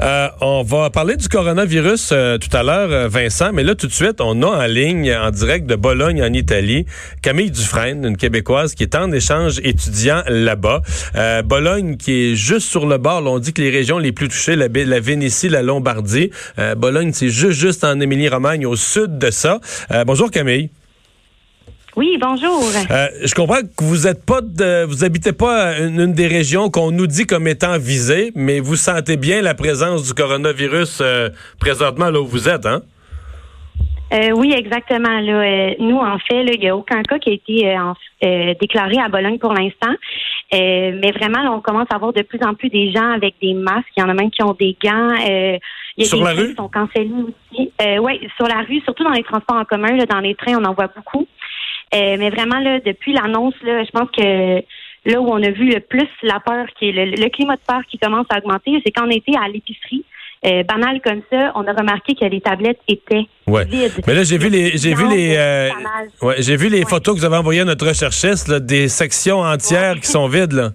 Euh, on va parler du coronavirus euh, tout à l'heure, euh, Vincent, mais là tout de suite, on a en ligne, en direct de Bologne en Italie, Camille Dufresne, une Québécoise qui est en échange étudiant là-bas. Bologne qui est juste sur le bord, on dit que les régions les plus touchées, la, Vénétie, la Lombardie. Bologne, c'est juste, juste en Émilie-Romagne, au sud de ça. bonjour Camille. Oui, bonjour. Euh, je comprends que vous êtes pas de, vous habitez pas une, des régions qu'on nous dit comme étant visées, mais vous sentez bien la présence du coronavirus euh, présentement là où vous êtes, hein? Euh, oui, exactement. Là, nous, en fait, il n'y a aucun cas qui a été déclaré à Bologne pour l'instant. mais vraiment, on commence à avoir de plus en plus des gens avec des masques. Il y en a même qui ont des gants. il y a sur des la rue? qui sont cancellés aussi. oui, sur la rue, surtout dans les transports en commun, là, dans les trains, on en voit beaucoup. Euh, mais vraiment, là, depuis l'annonce, là, je pense que là où on a vu le plus la peur, qui est le, climat de peur qui commence à augmenter, c'est quand on était à l'épicerie. Euh, banal comme ça, on a remarqué que les tablettes étaient vides. Mais là, j'ai vu les, j'ai vu les, euh, ouais, j'ai vu les photos que vous avez envoyées à notre recherchiste, là, des sections entières qui sont vides, là.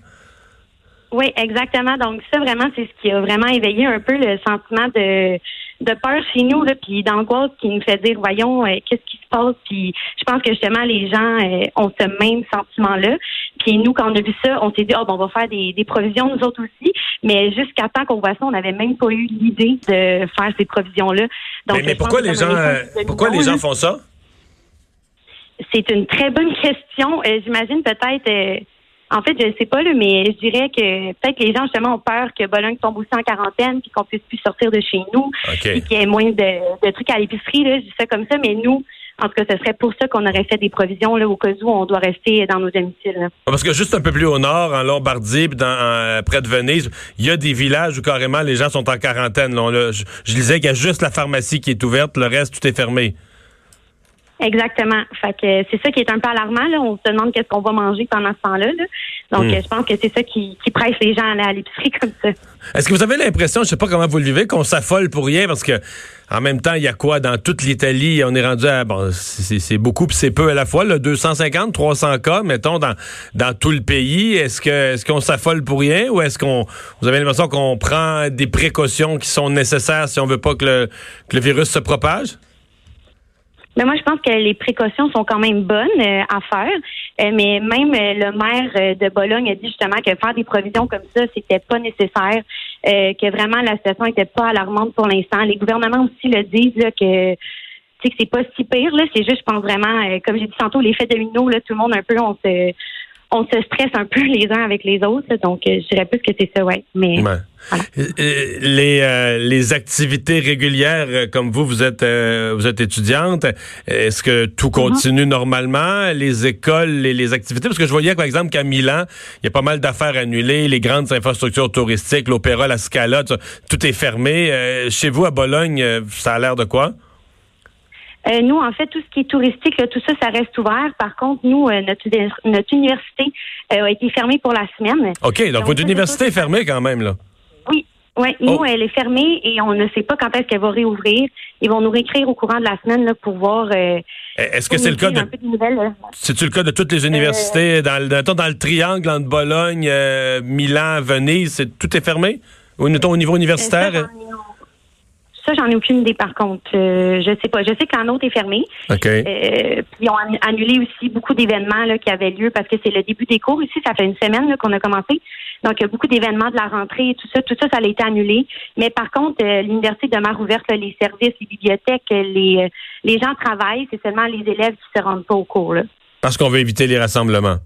Oui, exactement. Donc ça, vraiment, c'est ce qui a vraiment éveillé un peu le sentiment de de peur chez nous, là, puis d'angoisse qui nous fait dire, voyons, euh, qu'est-ce qui se passe? Puis je pense que justement, les gens euh, ont ce même sentiment-là. Puis nous, quand on a vu ça, on s'est dit, oh, bon, on va faire des, des provisions, nous autres aussi. Mais jusqu'à temps qu'on voit ça, on n'avait même pas eu l'idée de faire ces provisions-là. Donc, mais, pourquoi les gens, euh, pourquoi les gens font ça? C'est une très bonne question. J'imagine peut-être en fait, je ne sais pas, mais je dirais que peut-être que les gens, justement, ont peur que Bologne tombe aussi en quarantaine puis qu'on puisse plus sortir de chez nous et qu'il y ait moins de, trucs à l'épicerie. je dis ça comme ça, mais nous, en tout cas, ce serait pour ça qu'on aurait fait des provisions là, au cas où on doit rester dans nos domiciles. Parce que juste un peu plus au nord, en Lombardie, dans, près de Venise, il y a des villages où carrément les gens sont en quarantaine. je, je disais qu'il y a juste la pharmacie qui est ouverte, le reste, tout est fermé. Exactement. Fait que c'est ça qui est un peu alarmant. Là. On se demande qu'est-ce qu'on va manger pendant ce temps-là. Donc, hmm. je pense que c'est ça qui, presse les gens à aller à l'épicerie comme ça. Est-ce que vous avez l'impression, je sais pas comment vous le vivez, qu'on s'affole pour rien? Parce que en même temps, il y a quoi dans toute l'Italie? On est rendu à bon, c'est beaucoup puis c'est peu à la fois, là, 250, 300 cas, mettons dans dans tout le pays. Est-ce que est-ce qu'on s'affole pour rien ou est-ce qu'on vous avez l'impression qu'on prend des précautions qui sont nécessaires si on veut pas que le, que le virus se propage? Mais moi, je pense que les précautions sont quand même bonnes euh, à faire. Euh, mais même euh, le maire de Bologne a dit justement que faire des provisions comme ça, c'était pas nécessaire, que vraiment la situation était pas alarmante pour l'instant. Les gouvernements aussi le disent là, que que c'est pas si pire là. C'est juste, je pense vraiment, comme j'ai dit tantôt, l'effet domino là, tout le monde un peu on se on se stresse un peu les uns avec les autres. Donc, je dirais plus que c'est ça, ouais. Mais les euh, les activités régulières, euh, comme vous, vous êtes euh, vous êtes étudiante. Est-ce que tout mhm. continue normalement Les écoles, les, les activités, parce que je voyais par exemple qu'à Milan, il y a pas mal d'affaires annulées. Les grandes infrastructures touristiques, l'opéra, la Scala, tout est fermé. chez vous à Bologne, ça a l'air de quoi? Euh, nous, en fait, tout ce qui est touristique, tout ça, ça reste ouvert. Par contre, nous, euh, notre, notre université euh, a été fermée pour la semaine. OK, donc, votre université est fermée quand même, là. Oui. Oui, nous, oh. elle est fermée et on ne sait pas quand est-ce qu'elle va réouvrir. Ils vont nous réécrire au courant de la semaine là, pour voir. Eh, est-ce que c'est le cas de. C'est-tu le cas de toutes les universités dans, le, dans le triangle entre Bologne, Milan, Venise, tout est fermé? Ou au niveau universitaire? Ça, j'en ai aucune idée par contre. Euh, je sais pas. Je sais que la nôtre est fermée. OK. Euh, puis ils ont annulé aussi beaucoup d'événements qui avaient lieu parce que c'est le début des cours ici. Ça fait une semaine qu'on a commencé. Donc, il y a beaucoup d'événements de la rentrée et tout ça. Tout ça, ça a été annulé. Mais par contre, euh, l'université demeure ouverte, les services, les bibliothèques, les, les gens travaillent. C'est seulement les élèves qui se rendent pas au cours. Là. Parce qu'on veut éviter les rassemblements.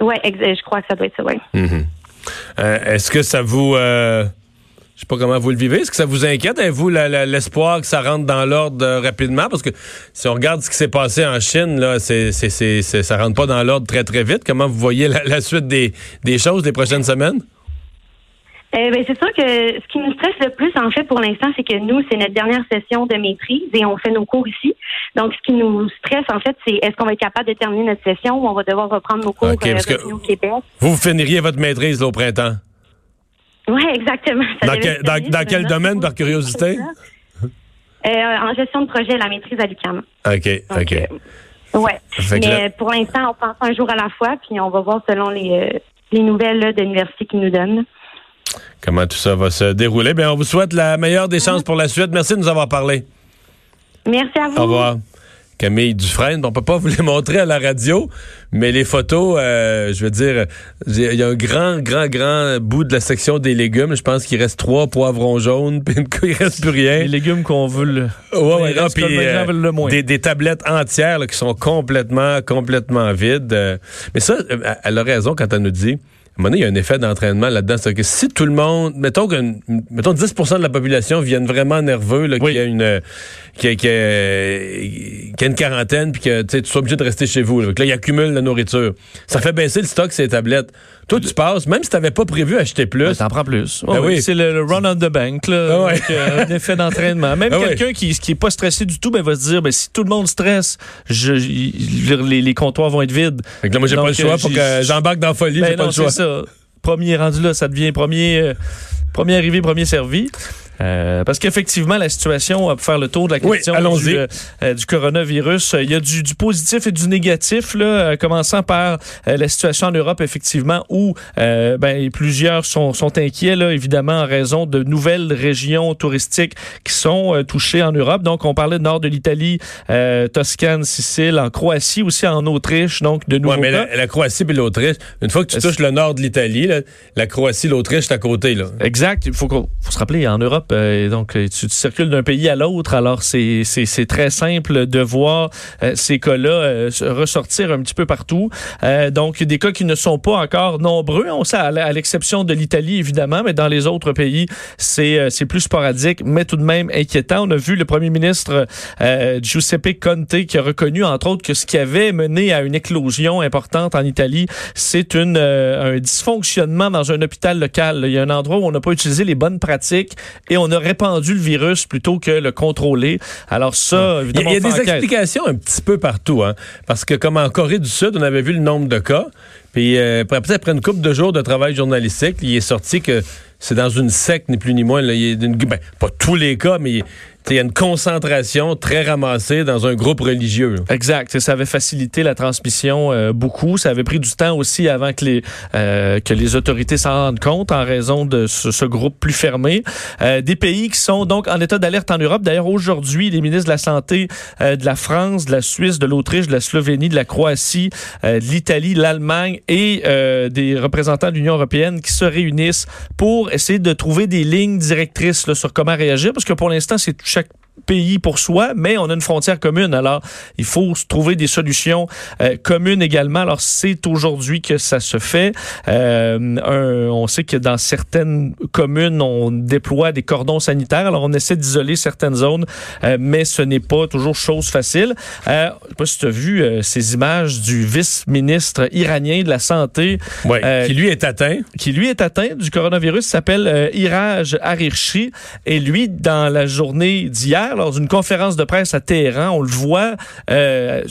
Oui, je crois que ça doit être ça, oui. Mm-hmm. Est-ce que ça vous... Je sais pas comment vous le vivez. Est-ce que ça vous inquiète, vous, l'espoir que ça rentre dans l'ordre euh, rapidement? Parce que si on regarde ce qui s'est passé en Chine, là, c'est, ça rentre pas dans l'ordre très, très vite. Comment vous voyez la, suite des, choses les prochaines semaines? Eh ben, c'est sûr que ce qui nous stresse le plus, en fait, pour l'instant, c'est que nous, c'est notre dernière session de maîtrise et on fait nos cours ici. Donc, ce qui nous stresse, en fait, c'est est-ce qu'on va être capable de terminer notre session ou on va devoir reprendre nos cours euh, au Québec? Vous, vous finiriez votre maîtrise au printemps? Oui, exactement. dans, quel domaine, par curiosité? Euh, en gestion de projet, la maîtrise à l'UQAM. OK, OK. Euh, oui. Mais pour l'instant, on pense un jour à la fois, puis on va voir selon les, euh, les nouvelles de l'université qui nous donnent. comment tout ça va se dérouler? Bien, on vous souhaite la meilleure des chances pour la suite. Merci de nous avoir parlé. Merci à vous. Au revoir. Camille Dufresne. On peut pas vous les montrer à la radio, mais les photos, euh, je veux dire, il y a un grand, grand, grand bout de la section des légumes. Je pense qu'il reste trois poivrons jaunes, puis il reste plus rien. Les légumes qu'on veut le, ouais, ouais, non, puis, euh, le moins. Des, des, tablettes entières là, qui sont complètement, complètement vides. Euh. mais ça, elle a raison quand elle nous dit un moment donné, il y a un effet d'entraînement là-dedans. C'est que si tout le monde, mettons que mettons 10% de la population viennent vraiment nerveux, là, qu'il y a une qu'il y, a une quarantaine, puis que tu sois obligé de rester chez vous. Là, que là, ils accumulent la nourriture. Ça fait baisser le stock, ces tablettes. Toi, tu passes, même si tu n'avais pas prévu acheter plus. Ben, T'en prends plus. Ben oui. C'est le, run on the bank, là, ah ouais. euh, un effet d'entraînement. Même ah quelqu'un qui qui est pas stressé du tout, ben va se dire, ben si tout le monde stresse, je, les, les, comptoirs vont être vides. Fait que là, moi, j'ai pas le choix pour que j'embarque dans la folie. Ben j'ai pas le choix. Ça. Premier rendu là, ça devient premier, euh, premier arrivé, premier servi. Euh, parce qu'effectivement, la situation, pour faire le tour de la question du, euh, du, coronavirus, il y a du, du, positif et du négatif, là, commençant par la situation en Europe, effectivement, où ben, plusieurs sont, sont inquiets, là, évidemment, en raison de nouvelles régions touristiques qui sont touchées en Europe. Donc, on parlait du nord de l'Italie, Toscane, Sicile, en Croatie, aussi en Autriche, donc de nouveau. Ouais, mais la, la, Croatie et l'Autriche, une fois que tu touches le nord de l'Italie, la Croatie, l'Autriche, c'est à côté. Là. Exact. Il faut, faut se rappeler, en Europe, euh, donc tu, tu, circules d'un pays à l'autre, alors c'est très simple de voir euh, ces cas-là euh, ressortir un petit peu partout. Euh, donc des cas qui ne sont pas encore nombreux, on sait, à l'exception de l'Italie évidemment, mais dans les autres pays, c'est plus sporadique, mais tout de même inquiétant. On a vu le premier ministre Giuseppe Conte qui a reconnu entre autres que ce qui avait mené à une éclosion importante en Italie, c'est une un dysfonctionnement dans un hôpital local. Il y a un endroit où on n'a pas utilisé les bonnes pratiques et on a répandu le virus plutôt que le contrôler. Alors ça, évidemment, il y a, des explications un petit peu partout, hein, parce que comme en Corée du Sud, on avait vu le nombre de cas, puis euh, après, après une couple de jours de travail journalistique, il est sorti que c'est dans une secte, ni plus ni moins. Là, il y a une, ben, pas tous les cas, mais il y a une concentration très ramassée dans un groupe religieux. Exact. Ça avait facilité la transmission euh, beaucoup. Ça avait pris du temps aussi avant que les euh, que les autorités s'en rendent compte en raison de ce, ce groupe plus fermé. Euh, des pays qui sont donc en état d'alerte en Europe. D'ailleurs, aujourd'hui, les ministres de la Santé euh, de la France, de la Suisse, de l'Autriche, de la Slovénie, de la Croatie, euh, de l'Italie, l'Allemagne et des représentants de l'Union européenne qui se réunissent pour essayer de trouver des lignes directrices là, sur comment réagir. Parce que pour l'instant, c'est check pays pour soi, mais on a une frontière commune. Alors, il faut trouver des solutions euh, communes également. Alors, c'est aujourd'hui que ça se fait. Euh, un, on sait que dans certaines communes, on déploie des cordons sanitaires. Alors, on essaie d'isoler certaines zones, euh, mais ce n'est pas toujours chose facile. Euh, je sais pas si tu as vu euh, ces images du vice-ministre iranien de la Santé. qui lui est atteint. Qui lui est atteint du coronavirus, s'appelle Iraj Arirchi. Et lui, dans la journée d'hier, lors d'une conférence de presse à Téhéran. On le voit euh,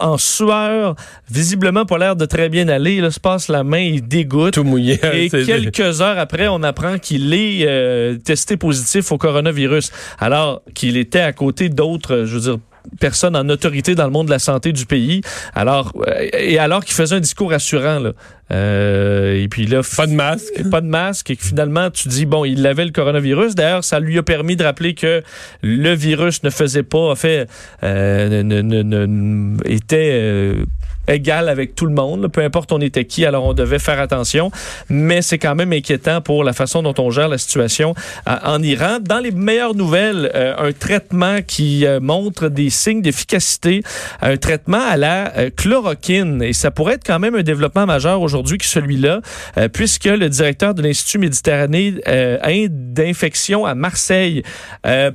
en, sueur, visiblement pas l'air de très bien aller. Il se passe la main, il dégoûte. Tout mouillé. Et quelques heures après, on apprend qu'il est euh, testé positif au coronavirus. Alors qu'il était à côté d'autres, je veux dire, personne en autorité dans le monde de la santé du pays. Alors, euh, et alors qu'il faisait un discours assurant, là. Euh, et puis là, pas de masque, pas de masque, et que finalement tu dis bon, il avait le coronavirus. D'ailleurs, ça lui a permis de rappeler que le virus ne faisait pas, en fait, euh, ne, ne, ne, était euh, égal avec tout le monde, peu importe on était qui, alors on devait faire attention. Mais c'est quand même inquiétant pour la façon dont on gère la situation euh, en Iran. Dans les meilleures nouvelles, euh, un traitement qui euh, montre des signes d'efficacité, un traitement à la chloroquine. Et ça pourrait être quand même un développement majeur aujourd'hui que celui-là, puisque le directeur de l'Institut méditerranéen d'infection à Marseille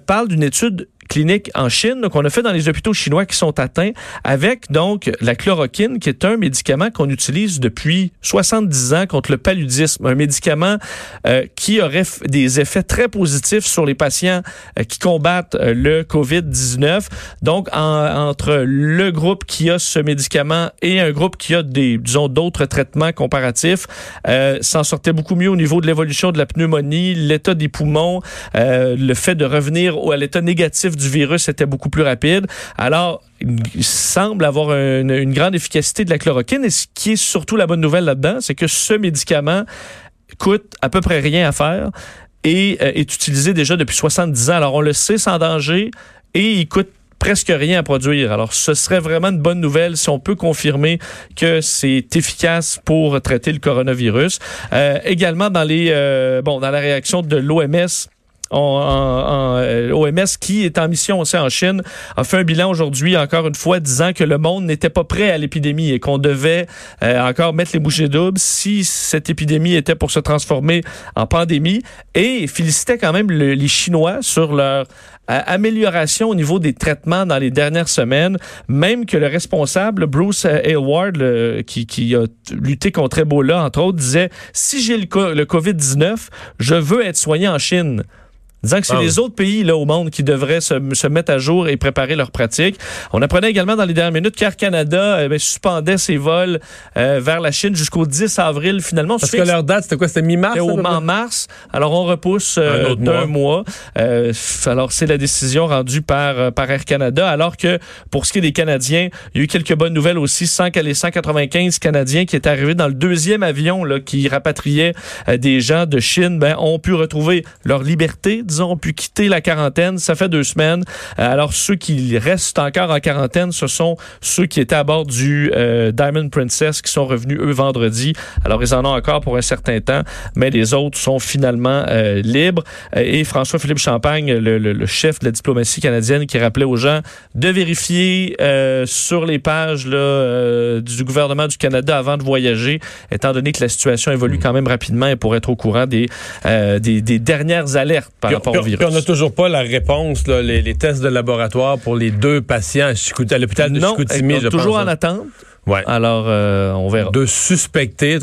parle d'une étude clinique en Chine qu'on a fait dans les hôpitaux chinois qui sont atteints avec donc la chloroquine qui est un médicament qu'on utilise depuis 70 ans contre le paludisme, un médicament euh, qui aurait des effets très positifs sur les patients euh, qui combattent euh, le Covid-19. Donc entre le groupe qui a ce médicament et un groupe qui a des disons d'autres traitements comparatifs, s'en sortait beaucoup mieux au niveau de l'évolution de la pneumonie, l'état des poumons, le fait de revenir à l'état négatif du virus était beaucoup plus rapide. Alors, il semble avoir une, grande efficacité de la chloroquine. Et ce qui est surtout la bonne nouvelle là-dedans, c'est que ce médicament coûte à peu près rien à faire et euh, est utilisé déjà depuis 70 ans. Alors, on le sait sans danger et il coûte presque rien à produire. Alors, ce serait vraiment une bonne nouvelle si on peut confirmer que c'est efficace pour traiter le coronavirus. Euh, également, dans les euh, bon, dans la réaction de l'OMS en, euh, OMS qui est en mission aussi en Chine a fait un bilan aujourd'hui encore une fois disant que le monde n'était pas prêt à l'épidémie et qu'on devait euh, encore mettre les bouchées doubles si cette épidémie était pour se transformer en pandémie. Et félicitait quand même les Chinois sur leur euh, amélioration au niveau des traitements dans les dernières semaines, même que le responsable, Bruce Aylward, qui, qui, a lutté contre Ebola, entre autres, disait, si j'ai le, le COVID-19, je veux être soigné en Chine disant que c'est ah les autres pays là, au monde qui devraient se, se, mettre à jour et préparer leurs pratiques. On apprenait également dans les dernières minutes qu'Air Canada euh, ben, suspendait ses vols euh, vers la Chine jusqu'au 10 avril finalement. Parce que leur date, c'était quoi? C'était mi-mars? C'était au mars. Alors, on repousse euh, d'un mois. Euh, alors, c'est la décision rendue par, par Air Canada. Alors que, pour ce qui est des Canadiens, il y a eu quelques bonnes nouvelles aussi. 100, les 195 Canadiens qui étaient arrivés dans le deuxième avion là, qui rapatriait des gens de Chine ben, ont pu retrouver leur liberté disons, ont pu quitter la quarantaine. Ça fait deux semaines. Euh, alors, ceux qui restent encore en quarantaine, ce sont ceux qui étaient à bord du euh, Diamond Princess qui sont revenus, eux, vendredi. Alors, ils en ont encore pour un certain temps, mais les autres sont finalement euh, libres. Et François-Philippe Champagne, le, le, chef de la diplomatie canadienne, qui rappelait aux gens de vérifier sur les pages là, du gouvernement du Canada avant de voyager, étant donné que la situation évolue mm. quand même rapidement et pour être au courant des, des, des dernières alertes par on n'a toujours pas la réponse, les, tests de laboratoire pour les deux patients à, l'hôpital de Chicoutimi, je toujours en attente. Ouais. Alors, euh, on verra. De suspecter.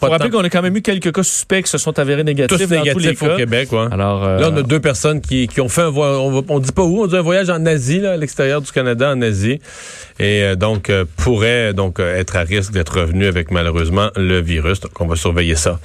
Faut rappeler qu'on a quand même eu quelques cas suspects qui se sont avérés négatifs Tous négatifs au Québec. Ouais. Alors, euh, Là, on a deux personnes qui, ont fait un voyage, on, dit pas où, on dit un voyage en Asie, à l'extérieur du Canada, en Asie. Et euh, donc, pourraient donc être à risque d'être revenus avec malheureusement le virus. Donc, on va surveiller ça.